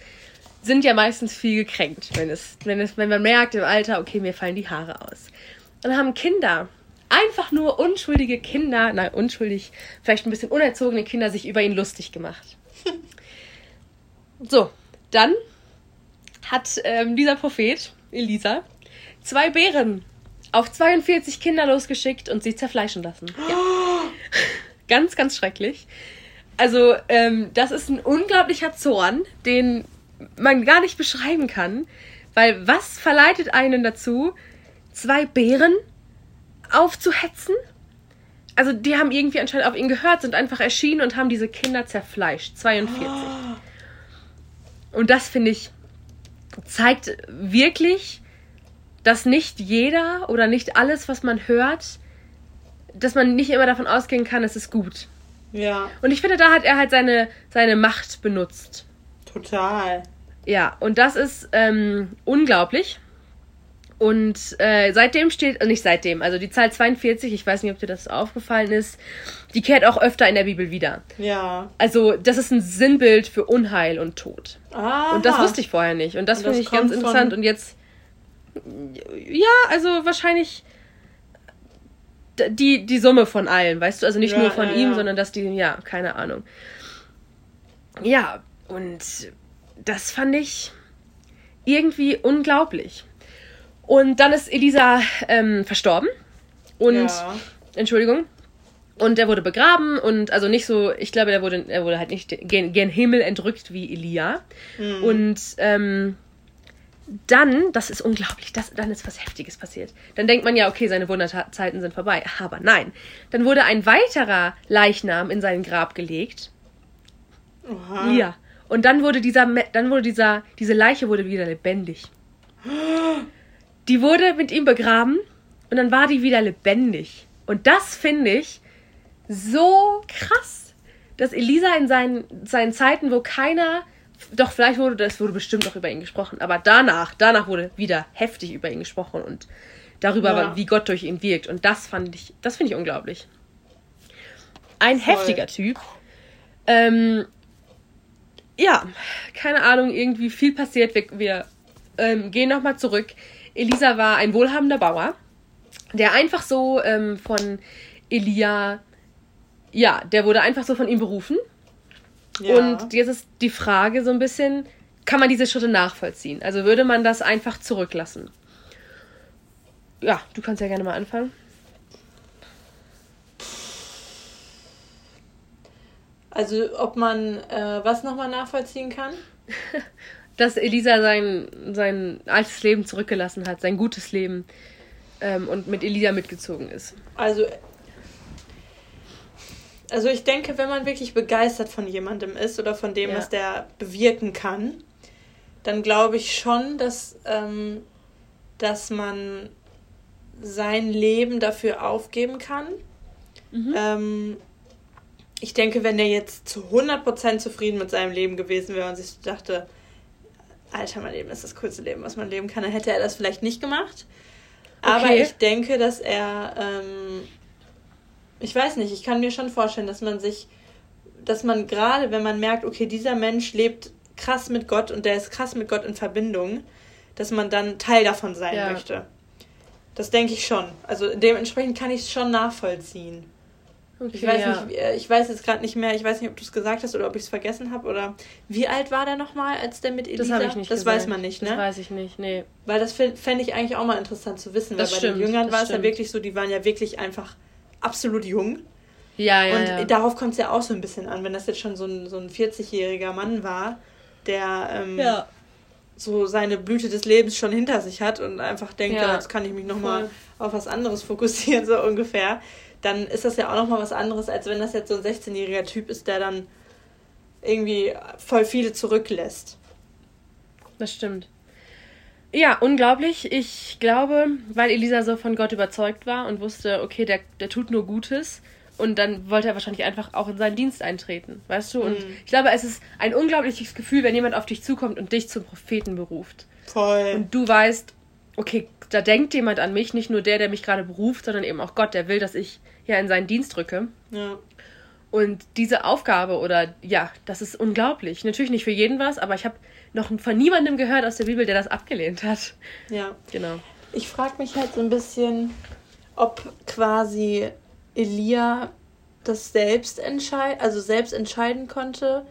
sind ja meistens viel gekränkt, wenn es, wenn es, wenn man merkt im Alter, okay, mir fallen die Haare aus. Dann haben Kinder, einfach nur unschuldige Kinder, nein, unschuldig, vielleicht ein bisschen unerzogene Kinder, sich über ihn lustig gemacht. so, dann hat ähm, dieser Prophet, Elisa, zwei Bären auf 42 Kinder losgeschickt und sie zerfleischen lassen. Ja. ganz, ganz schrecklich. Also, ähm, das ist ein unglaublicher Zorn, den man gar nicht beschreiben kann. Weil was verleitet einen dazu, zwei Bären aufzuhetzen? Also, die haben irgendwie anscheinend auf ihn gehört, sind einfach erschienen und haben diese Kinder zerfleischt. 42. Und das finde ich zeigt wirklich, dass nicht jeder oder nicht alles, was man hört, dass man nicht immer davon ausgehen kann, es ist gut. Ja, Und ich finde, da hat er halt seine, seine Macht benutzt. total. Ja, und das ist ähm, unglaublich. Und äh, seitdem steht, äh, nicht seitdem, also die Zahl 42, ich weiß nicht, ob dir das aufgefallen ist, die kehrt auch öfter in der Bibel wieder. Ja. Also, das ist ein Sinnbild für Unheil und Tod. Ah. Und das wusste ich vorher nicht. Und das Und finde das ich ganz interessant. Und jetzt. Ja, also wahrscheinlich die, die Summe von allen, weißt du? Also nicht Ja, nur von ja, ihm, ja. sondern dass die, ja, keine Ahnung. Ja, und das fand ich irgendwie unglaublich. Und dann ist Elisa ähm, verstorben. Und ja. Entschuldigung. Und er wurde begraben und also nicht so, ich glaube, er wurde, er wurde halt nicht gen, gen Himmel entrückt wie Elia. Hm. Und ähm, dann, das ist unglaublich, das, dann ist was Heftiges passiert. Dann denkt man ja, okay, seine Wunderzeiten sind vorbei. Aber nein, dann wurde ein weiterer Leichnam in sein Grab gelegt. Oha. Ja. Und dann wurde dieser, dann wurde dieser, diese Leiche wurde wieder lebendig. Die wurde mit ihm begraben und dann war die wieder lebendig. Und das finde ich so krass, dass Elisa in seinen, seinen Zeiten, wo keiner, doch vielleicht wurde, das wurde bestimmt noch über ihn gesprochen, aber danach, danach wurde wieder heftig über ihn gesprochen und darüber, Ja. wie Gott durch ihn wirkt. Und das fand ich, das finde ich unglaublich. Ein Voll. heftiger Typ. Ähm, ja, keine Ahnung, irgendwie viel passiert. Wir, wir ähm, gehen nochmal zurück. Elisa war ein wohlhabender Bauer, der einfach so ähm, von Elia, ja, der wurde einfach so von ihm berufen. Ja. Und jetzt ist die Frage so ein bisschen, kann man diese Schritte nachvollziehen? Also würde man das einfach zurücklassen? Ja, du kannst ja gerne mal anfangen. Also, ob man äh, was nochmal nachvollziehen kann? Dass Elisa sein, sein altes Leben zurückgelassen hat, sein gutes Leben ähm, und mit Elisa mitgezogen ist. Also, also ich denke, wenn man wirklich begeistert von jemandem ist oder von dem, Ja. was der bewirken kann, dann glaube ich schon, dass, ähm, dass man sein Leben dafür aufgeben kann. Mhm. Ähm, ich denke, wenn er jetzt zu 100% zufrieden mit seinem Leben gewesen wäre und sich dachte, Alter, mein Leben ist das coolste Leben, was man leben kann, dann hätte er das vielleicht nicht gemacht. Aber Okay. ich denke, dass er, ähm, ich weiß nicht, ich kann mir schon vorstellen, dass man sich, dass man gerade, wenn man merkt, okay, dieser Mensch lebt krass mit Gott und der ist krass mit Gott in Verbindung, dass man dann Teil davon sein Ja. möchte. Das denke ich schon. Also dementsprechend kann ich es schon nachvollziehen. Okay, Ich weiß ja. nicht, äh, ich weiß jetzt gerade nicht mehr, ich weiß nicht, ob du es gesagt hast oder ob ich es vergessen habe oder wie alt war der nochmal, als der mit Elisa? Das ich nicht Das gesagt. weiß man nicht, Das ne? weiß ich nicht, nee. Weil das fände ich eigentlich auch mal interessant zu wissen, weil Das bei stimmt, den Jüngern das war es ja wirklich so, die waren ja wirklich einfach absolut jung. Ja, ja, Und ja. darauf kommt es ja auch so ein bisschen an, wenn das jetzt schon so ein, so ein 40-jähriger Mann war, der ähm, Ja. so seine Blüte des Lebens schon hinter sich hat und einfach denkt, Ja. ja. jetzt kann ich mich nochmal auf was anderes fokussieren, so ungefähr, dann ist das ja auch nochmal was anderes, als wenn das jetzt so ein 16-jähriger Typ ist, der dann irgendwie voll viele zurücklässt. Das stimmt. Ja, unglaublich. Ich glaube, weil Elisa so von Gott überzeugt war und wusste, okay, der, der tut nur Gutes. Und dann wollte er wahrscheinlich einfach auch in seinen Dienst eintreten, weißt du? Und Mhm. ich glaube, es ist ein unglaubliches Gefühl, wenn jemand auf dich zukommt und dich zum Propheten beruft. Voll. Und du weißt, okay, da denkt jemand an mich, nicht nur der, der mich gerade beruft, sondern eben auch Gott, der will, dass ich ja in seinen Dienst rücke. ja. Und diese Aufgabe oder ja, das ist unglaublich. Natürlich nicht für jeden was, aber ich habe noch von niemandem gehört aus der Bibel, der das abgelehnt hat. ja. Genau. Ich frage mich halt so ein bisschen, ob quasi Elia das selbst entscheid also selbst entscheiden konnte,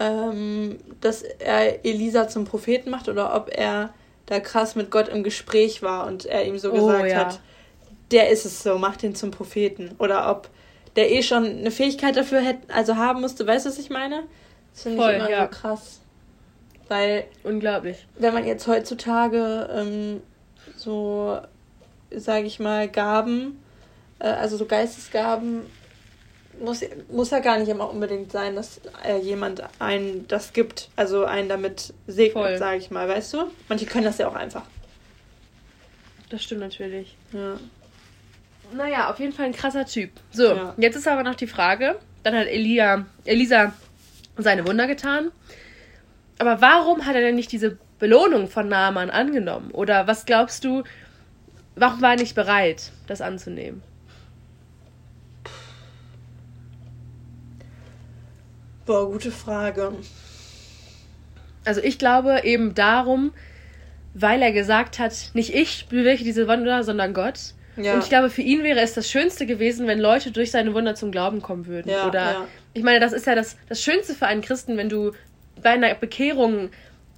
ähm, dass er Elisa zum Propheten macht oder ob er da krass mit Gott im Gespräch war und er ihm so Oh, gesagt ja. hat, der ist es so, mach den zum Propheten. Oder ob der eh schon eine Fähigkeit dafür hätte, also haben musste, weißt du, was ich meine? Das finde ich immer ja. so krass. Weil Unglaublich. wenn man jetzt heutzutage ähm, so, sage ich mal, Gaben, äh, also so Geistesgaben, muss, muss ja gar nicht immer unbedingt sein, dass äh, jemand einen das gibt, also einen damit segnet, sage ich mal, weißt du? Manche können das ja auch einfach. Das stimmt natürlich. Ja. Naja, auf jeden Fall ein krasser Typ. So, Ja. jetzt ist aber noch die Frage. Dann hat Elia, Elisa seine Wunder getan. Aber warum hat er denn nicht diese Belohnung von Naaman angenommen? Oder was glaubst du, warum war er nicht bereit, das anzunehmen? Boah, gute Frage. Also ich glaube eben darum, weil er gesagt hat, nicht ich bewirke diese Wunder, sondern Gott. Ja. Und ich glaube, für ihn wäre es das Schönste gewesen, wenn Leute durch seine Wunder zum Glauben kommen würden. Ja, Oder ja. ich meine, das ist ja das, das Schönste für einen Christen, wenn du bei einer Bekehrung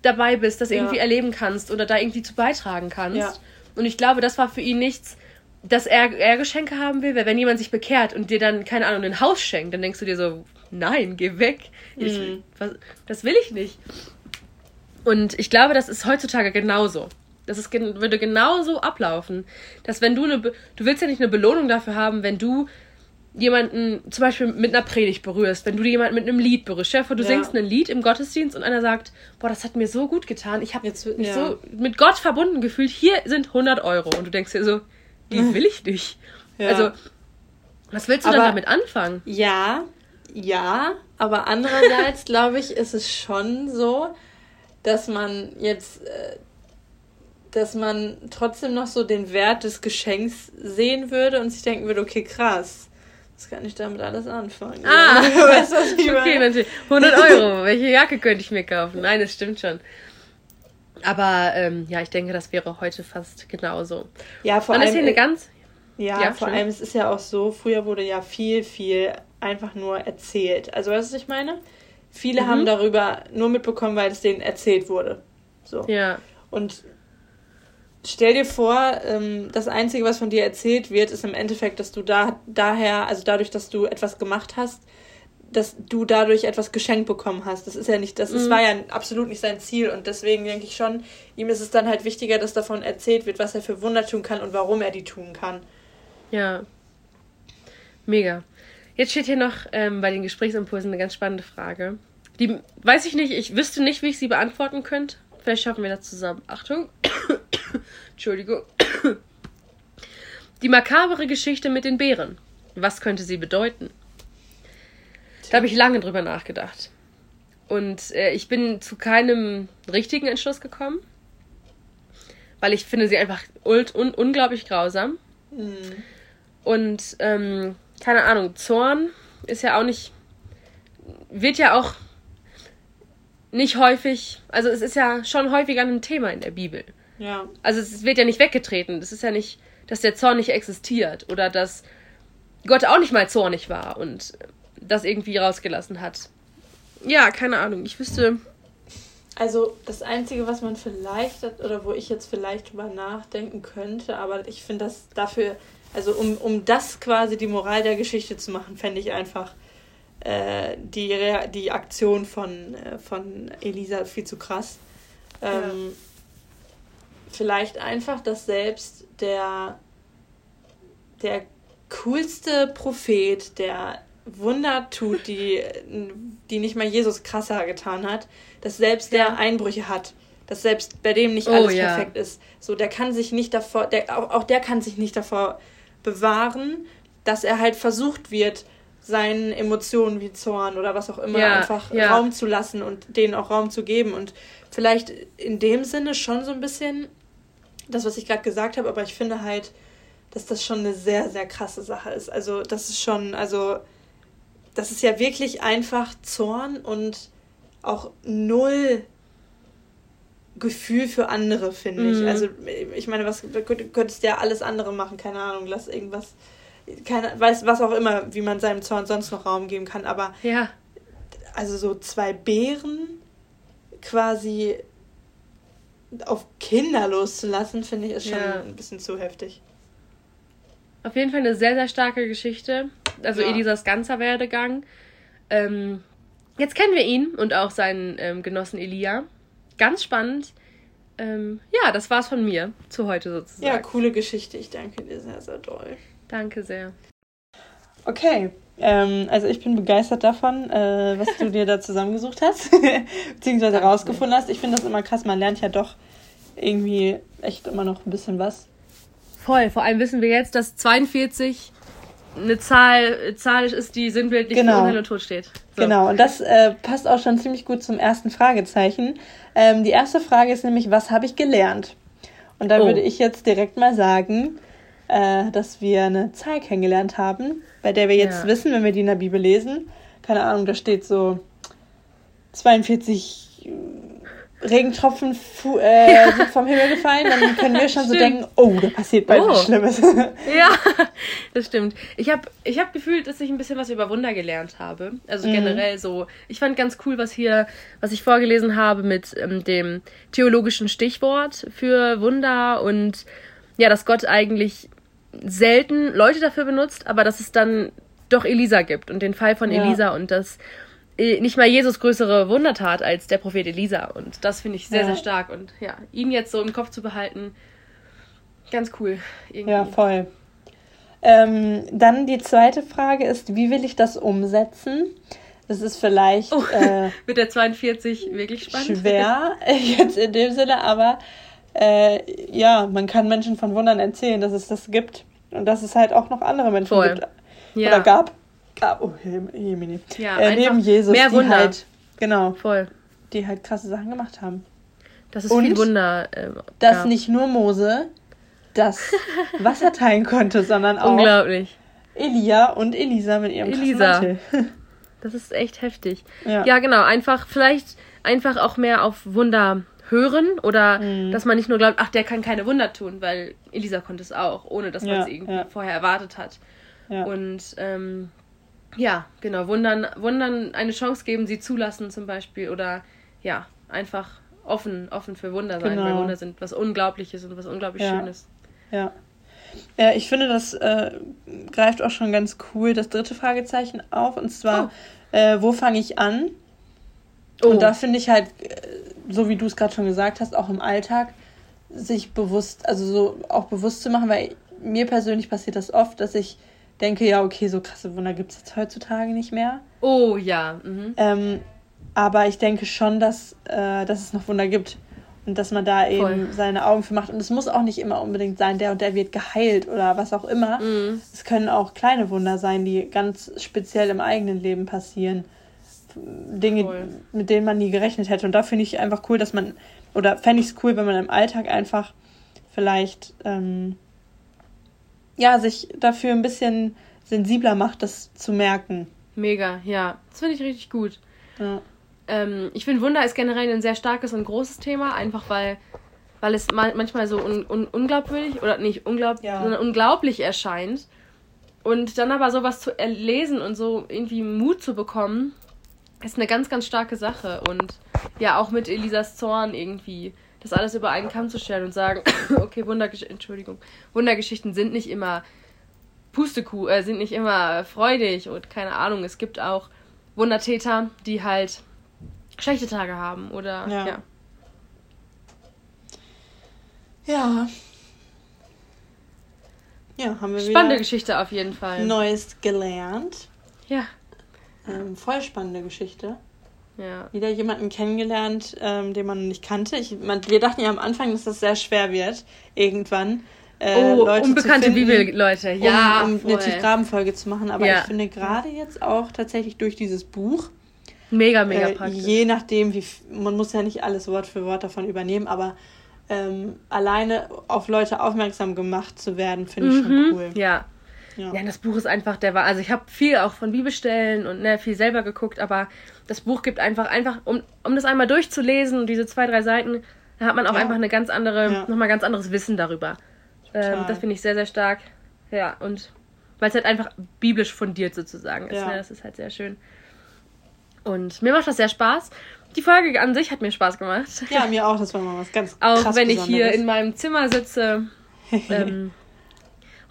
dabei bist, das irgendwie erleben kannst oder da irgendwie zu beitragen kannst. Und ich glaube, das war für ihn nichts, dass er, er Geschenke haben will, weil wenn jemand sich bekehrt und dir dann, keine Ahnung, ein Haus schenkt, dann denkst du dir so, nein, geh weg. Ich, Mhm. was, das will ich nicht. Und ich glaube, das ist heutzutage genauso. Das ist, würde genauso ablaufen, dass wenn du eine, du willst ja nicht eine Belohnung dafür haben, wenn du jemanden zum Beispiel mit einer Predigt berührst, wenn du jemanden mit einem Lied berührst. Stell dir vor, du Ja. singst ein Lied im Gottesdienst und einer sagt, boah, das hat mir so gut getan, ich habe Jetzt- mich ja. so mit Gott verbunden gefühlt, hier sind 100 Euro. Und du denkst dir so, die will ich nicht. Ja. Also, was willst du dann Aber- damit anfangen? Ja, ja, aber andererseits glaube ich, ist es schon so, dass man jetzt, äh, dass man trotzdem noch so den Wert des Geschenks sehen würde und sich denken würde, okay, krass, was kann ich damit alles anfangen? Ah, weißt was ich okay, meine? natürlich. 100 Euro. Welche Jacke könnte ich mir kaufen? Nein, das stimmt schon. Aber ähm, ja, ich denke, das wäre heute fast genauso. Ja, vor Dann ist allem, hier eine ganz. ja, ja, vor schön. allem, es ist ja auch so, früher wurde ja viel, viel einfach nur erzählt. Also, weißt du, was ich meine? Viele Mhm. haben darüber nur mitbekommen, weil es denen erzählt wurde. So. Ja, Und stell dir vor, ähm, das Einzige, was von dir erzählt wird, ist im Endeffekt, dass du da daher, also dadurch, dass du etwas gemacht hast, dass du dadurch etwas geschenkt bekommen hast. Das ist ja nicht, das, das Mhm. war ja absolut nicht sein Ziel. Und deswegen denke ich schon, ihm ist es dann halt wichtiger, dass davon erzählt wird, was er für Wunder tun kann und warum er die tun kann. ja. Mega. Jetzt steht hier noch ähm, bei den Gesprächsimpulsen eine ganz spannende Frage. Die weiß ich nicht, ich wüsste nicht, wie ich sie beantworten könnte. Vielleicht schaffen wir das zusammen. Achtung. Entschuldigung. Die makabere Geschichte mit den Bären. Was könnte sie bedeuten? Da habe ich lange drüber nachgedacht. Und äh, ich bin zu keinem richtigen Entschluss gekommen. Weil ich finde sie einfach ult un unglaublich grausam. Mhm. Und ähm, keine Ahnung, Zorn ist ja auch nicht, wird ja auch nicht häufig, also es ist ja schon häufiger ein Thema in der Bibel. Ja. Also es wird ja nicht weggetreten. Das ist ja nicht, dass der Zorn nicht existiert oder dass Gott auch nicht mal zornig war und das irgendwie rausgelassen hat. Ja, keine Ahnung. Ich wüsste. Also das Einzige, was man vielleicht, oder wo ich jetzt vielleicht drüber nachdenken könnte, aber ich finde das dafür, also um, um das quasi die Moral der Geschichte zu machen, fände ich einfach äh, die, die Aktion von, äh, von Elisa viel zu krass. Ähm, ja. Vielleicht einfach, dass selbst der, der coolste Prophet, der Wunder tut, die, die nicht mal Jesus krasser getan hat, dass selbst ja. der Einbrüche hat, dass selbst bei dem nicht oh, alles ja. perfekt ist. So, der kann sich nicht davor, der, auch, auch der kann sich nicht davor bewahren, dass er halt versucht wird, seinen Emotionen wie Zorn oder was auch immer ja, einfach. Raum zu lassen und denen auch Raum zu geben. Und vielleicht in dem Sinne schon so ein bisschen das, was ich gerade gesagt habe, aber ich finde halt, dass das schon eine sehr, sehr krasse Sache ist. Also, das ist schon, also das ist ja wirklich einfach Zorn und auch null Gefühl für andere, finde mhm. ich. Also, ich meine, was du könntest ja alles andere machen, keine Ahnung, lass irgendwas, keine, weiß, was auch immer, wie man seinem Zorn sonst noch Raum geben kann, aber ja. also so zwei Bären quasi auf Kinder loszulassen, finde ich, ist schon ja. ein bisschen zu heftig. Auf jeden Fall eine sehr, sehr starke Geschichte also ja. Elisas ganzer Werdegang. Ähm, jetzt kennen wir ihn und auch seinen ähm, Genossen Elia. Ganz spannend. Ähm, ja, das war's von mir zu heute sozusagen. Ja, coole Geschichte. Ich danke dir sehr, sehr doll. Danke sehr. Okay, ähm, also ich bin begeistert davon, äh, was du dir da zusammengesucht hast, beziehungsweise rausgefunden hast. Ich finde das immer krass, man lernt ja doch irgendwie echt immer noch ein bisschen was. Voll, vor allem wissen wir jetzt, dass 42 eine Zahl, Zahl ist, die sinnbildlich genau. für Unheil und Tod steht. So. Genau, und das äh, passt auch schon ziemlich gut zum ersten Fragezeichen. Ähm, die erste Frage ist nämlich, was habe ich gelernt? Und da oh. würde ich jetzt direkt mal sagen, äh, dass wir eine Zahl kennengelernt haben, bei der wir jetzt ja. wissen, wenn wir die in der Bibel lesen, keine Ahnung, da steht so 42 Regentropfen äh, ja. sind vom Himmel gefallen, dann können wir schon stimmt. so denken, oh, da passiert bald oh. was Schlimmes. ja, das stimmt. Ich habe ich hab gefühlt, dass ich ein bisschen was über Wunder gelernt habe. Also mhm. generell so. Ich fand ganz cool, was hier, was ich vorgelesen habe mit ähm, dem theologischen Stichwort für Wunder und ja, dass Gott eigentlich selten Leute dafür benutzt, aber dass es dann doch Elisa gibt und den Fall von ja. Elisa und das äh, nicht mal Jesus größere Wundertat als der Prophet Elisa. Und das finde ich sehr, ja. sehr stark. Und ja, ihn jetzt so im Kopf zu behalten, ganz cool. Irgendwie. Ja, voll. Ähm, dann die zweite Frage ist, wie will ich das umsetzen? Das ist vielleicht oh, äh, mit der 42 wirklich spannend. Schwer, jetzt in dem Sinne, aber äh, ja, man kann Menschen von Wundern erzählen, dass es das gibt und dass es halt auch noch andere Menschen Voll. gibt. Ja. Oder gab gab. Oh, Jemini. Ja, äh, neben Jesus, mehr die halt, genau, Voll. die halt krasse Sachen gemacht haben. Das ist Und viel Wunder. Äh, dass nicht nur Mose das Wasser teilen konnte, sondern auch Unglaublich. Elia und Elisa mit ihrem Elisa. Das ist echt heftig. Ja. ja, genau. Einfach, vielleicht einfach auch mehr auf Wunder hören oder mhm. dass man nicht nur glaubt, ach, der kann keine Wunder tun, weil Elisa konnte es auch, ohne dass man ja, es irgendwie ja. vorher erwartet hat. Ja. Und ähm, ja, genau, Wundern, Wundern eine Chance geben, sie zulassen zum Beispiel oder ja, einfach offen, offen für Wunder sein, genau. weil Wunder sind was Unglaubliches und was unglaublich. Schönes. Ja. Ja, ich finde, das äh, greift auch schon ganz cool das dritte Fragezeichen auf und zwar, oh. äh, wo fange ich an? Oh. Und da finde ich halt, äh, so wie du es gerade schon gesagt hast, auch im Alltag, sich bewusst, also so auch bewusst zu machen, weil mir persönlich passiert das oft, dass ich denke, ja, okay, so krasse Wunder gibt es jetzt heutzutage nicht mehr. Oh ja. Mhm. Ähm, aber ich denke schon, dass, äh, dass es noch Wunder gibt und dass man da eben Voll. seine Augen für macht. Und es muss auch nicht immer unbedingt sein, der und der wird geheilt oder was auch immer. Mhm. Es können auch kleine Wunder sein, die ganz speziell im eigenen Leben passieren. Dinge, Voll. mit denen man nie gerechnet hätte. Und da finde ich einfach cool, dass man, oder fände ich es cool, wenn man im Alltag einfach vielleicht ähm, ja, sich dafür ein bisschen sensibler macht, das zu merken. Mega, ja. Das finde ich richtig gut. Ja. Ähm, ich finde, Wunder ist generell ein sehr starkes und großes Thema, einfach weil, weil es manchmal so un un unglaubwürdig oder nicht unglaub ja. sondern unglaublich erscheint. Und dann aber sowas zu erlesen und so irgendwie Mut zu bekommen, ist eine ganz, ganz starke Sache. Und ja auch mit Elisas Zorn irgendwie das alles über einen Kamm zu stellen und sagen, okay, Wundergesch Entschuldigung, Wundergeschichten sind nicht immer Pustekuh, äh, sind nicht immer freudig und keine Ahnung, es gibt auch Wundertäter, die halt schlechte Tage haben oder Ja. ja. Ja. Ja, haben wir Spannende Geschichte auf jeden Fall. Neues gelernt. Ja. Ähm, voll spannende Geschichte. Ja. Wieder jemanden kennengelernt, ähm, den man nicht kannte. Ich, man, wir dachten ja am Anfang, dass das sehr schwer wird, irgendwann. Äh, Oh, Leute unbekannte Bibelleute. Ja, um, um voll. eine Tiefgrabenfolge zu machen. Aber Ja. ich finde gerade jetzt auch tatsächlich durch dieses Buch, Mega, mega äh, praktisch. je nachdem, wie man muss ja nicht alles Wort für Wort davon übernehmen, aber ähm, alleine auf Leute aufmerksam gemacht zu werden, finde ich schon cool. Mhm. Ja. Ja. Ja, das Buch ist einfach der war. Also ich habe viel auch von Bibelstellen und ne, viel selber geguckt, aber das Buch gibt einfach, einfach, um, um das einmal durchzulesen und diese zwei, drei Seiten, da hat man auch Ja. einfach eine ganz andere, Ja. nochmal ganz anderes Wissen darüber. Ähm, das finde ich sehr, sehr stark. Ja, und weil es halt einfach biblisch fundiert sozusagen ist. Ja. Ne? Das ist halt sehr schön. Und mir macht das sehr Spaß. Die Folge an sich hat mir Spaß gemacht. Ja, mir auch, das war mal was ganz Auch wenn ich hier in meinem Zimmer sitze, ähm,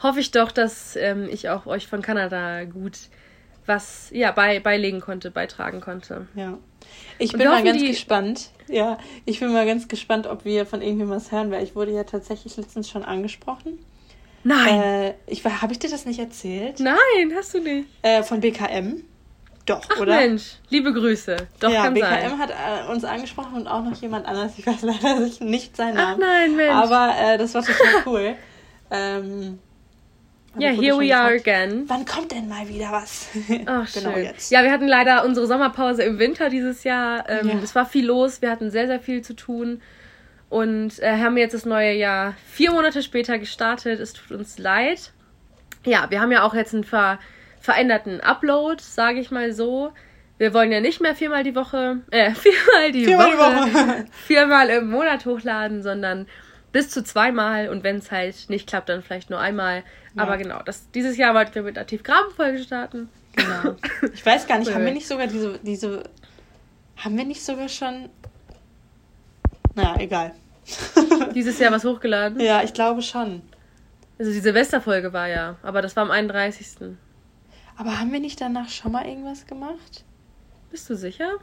hoffe ich doch, dass ähm, ich auch euch von Kanada gut was ja, bei, beilegen konnte, beitragen konnte. Ja. Ich bin mal ganz die- gespannt. Ja, ich bin mal ganz gespannt, ob wir von irgendjemandem was hören, weil ich wurde ja tatsächlich letztens schon angesprochen. Nein! Äh, ich habe ich dir das nicht erzählt? Nein, hast du nicht. Äh, von BKM. Doch, Ach oder? Mensch, liebe Grüße. Doch, ja, kann BKM sein. hat äh, uns angesprochen und auch noch jemand anders. Ich weiß leider nicht seinen Ach Namen. nein, Mensch. Aber äh, das war total cool. ähm, ja, wurde here we are gefragt, again. Wann kommt denn mal wieder was? Ach, genau schön. jetzt. Ja, wir hatten leider unsere Sommerpause im Winter dieses Jahr. Ähm, Ja. Es war viel los, wir hatten sehr, sehr viel zu tun. Und äh, haben jetzt das neue Jahr vier Monate später gestartet. Es tut uns leid. Ja, wir haben ja auch jetzt einen ver veränderten Upload, sage ich mal so. Wir wollen ja nicht mehr viermal die Woche, äh, viermal die, Viermal die Woche, Woche. viermal im Monat hochladen, sondern bis zu zweimal und wenn es halt nicht klappt, dann vielleicht nur einmal. Ja. Aber genau, das, dieses Jahr wollten wir mit einer Tiefgrabenfolge starten. Genau. Ich weiß gar nicht, haben wir nicht sogar diese, diese. Haben wir nicht sogar schon. Naja, egal. Dieses Jahr was hochgeladen. Ja, ich glaube schon. Also die Silvesterfolge war ja, aber das war am 31. Aber haben wir nicht danach schon mal irgendwas gemacht? Bist du sicher?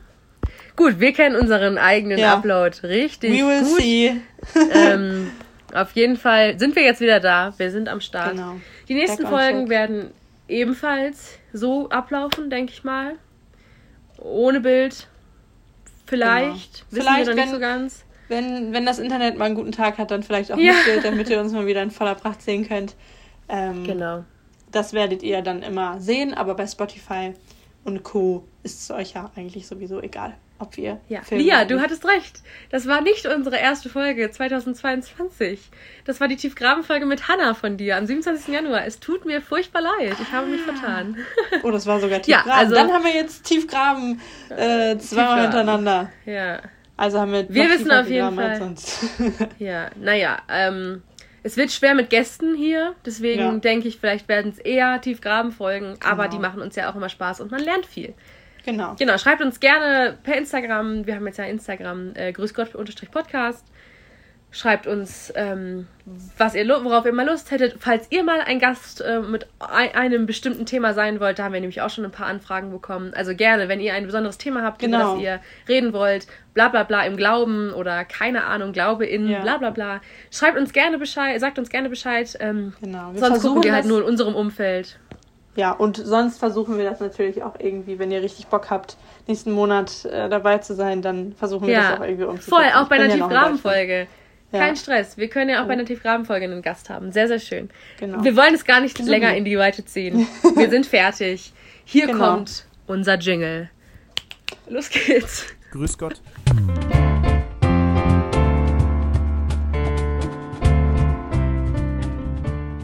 Gut, wir kennen unseren eigenen Ja. Upload richtig We will gut. see. Ähm, auf jeden Fall sind wir jetzt wieder da. Wir sind am Start. Genau. Die nächsten Back Folgen werden ebenfalls so ablaufen, denke ich mal. Ohne Bild. Vielleicht. Wissen Vielleicht, wir noch nicht wenn- so ganz. Wenn, wenn das Internet mal einen guten Tag hat, dann vielleicht auch Ja. mit Bild, damit ihr uns mal wieder in voller Pracht sehen könnt. Ähm, Genau. Das werdet ihr dann immer sehen, aber bei Spotify und Co. ist es euch ja eigentlich sowieso egal, ob wir Ja, filmen Lia, du hattest recht. Das war nicht unsere erste Folge 2022. Das war die Tiefgrabenfolge mit Hannah von dir am 27. Januar. Es tut mir furchtbar leid. Ich habe mich vertan. Oh, das war sogar Ja, Tiefgraben. also- Dann haben wir jetzt Tiefgraben äh, zweimal Tiefgraben. hintereinander. Ja, Also haben wir, Wir wissen auf jeden Fall. ja. Naja, ähm, es wird schwer mit Gästen hier. Deswegen Ja. denke ich, vielleicht werden es eher Tiefgrabenfolgen. Aber Genau. die machen uns ja auch immer Spaß und man lernt viel. genau. Genau, schreibt uns gerne per Instagram. Wir haben jetzt ja Instagram, äh, grüß Gott Podcast. Schreibt uns, ähm, was ihr, worauf ihr mal Lust hättet. Falls ihr mal ein Gast äh, mit ei- einem bestimmten Thema sein wollt, da haben wir nämlich auch schon ein paar Anfragen bekommen. Also gerne, wenn ihr ein besonderes Thema habt, über Genau. das ihr reden wollt, bla bla bla im Glauben oder keine Ahnung, Glaube in Ja. bla bla bla. Schreibt uns gerne Bescheid, sagt uns gerne Bescheid. Ähm, Genau. Wir sonst gucken wir halt nur in unserem Umfeld. Ja, und sonst versuchen wir das natürlich auch irgendwie, wenn ihr richtig Bock habt, nächsten Monat äh, dabei zu sein, dann versuchen wir Ja, das auch irgendwie umzusetzen. voll, auch bei einer Deutschland. Tiefgrabenfolge. Ja. Kein Stress. Wir können ja auch bei einer Tiefgrabenfolge einen Gast haben. Sehr, sehr schön. Genau. Wir wollen es gar nicht sind länger in die Weite ziehen. Wir sind fertig. Hier Genau. kommt unser Jingle. Los geht's. Grüß Gott.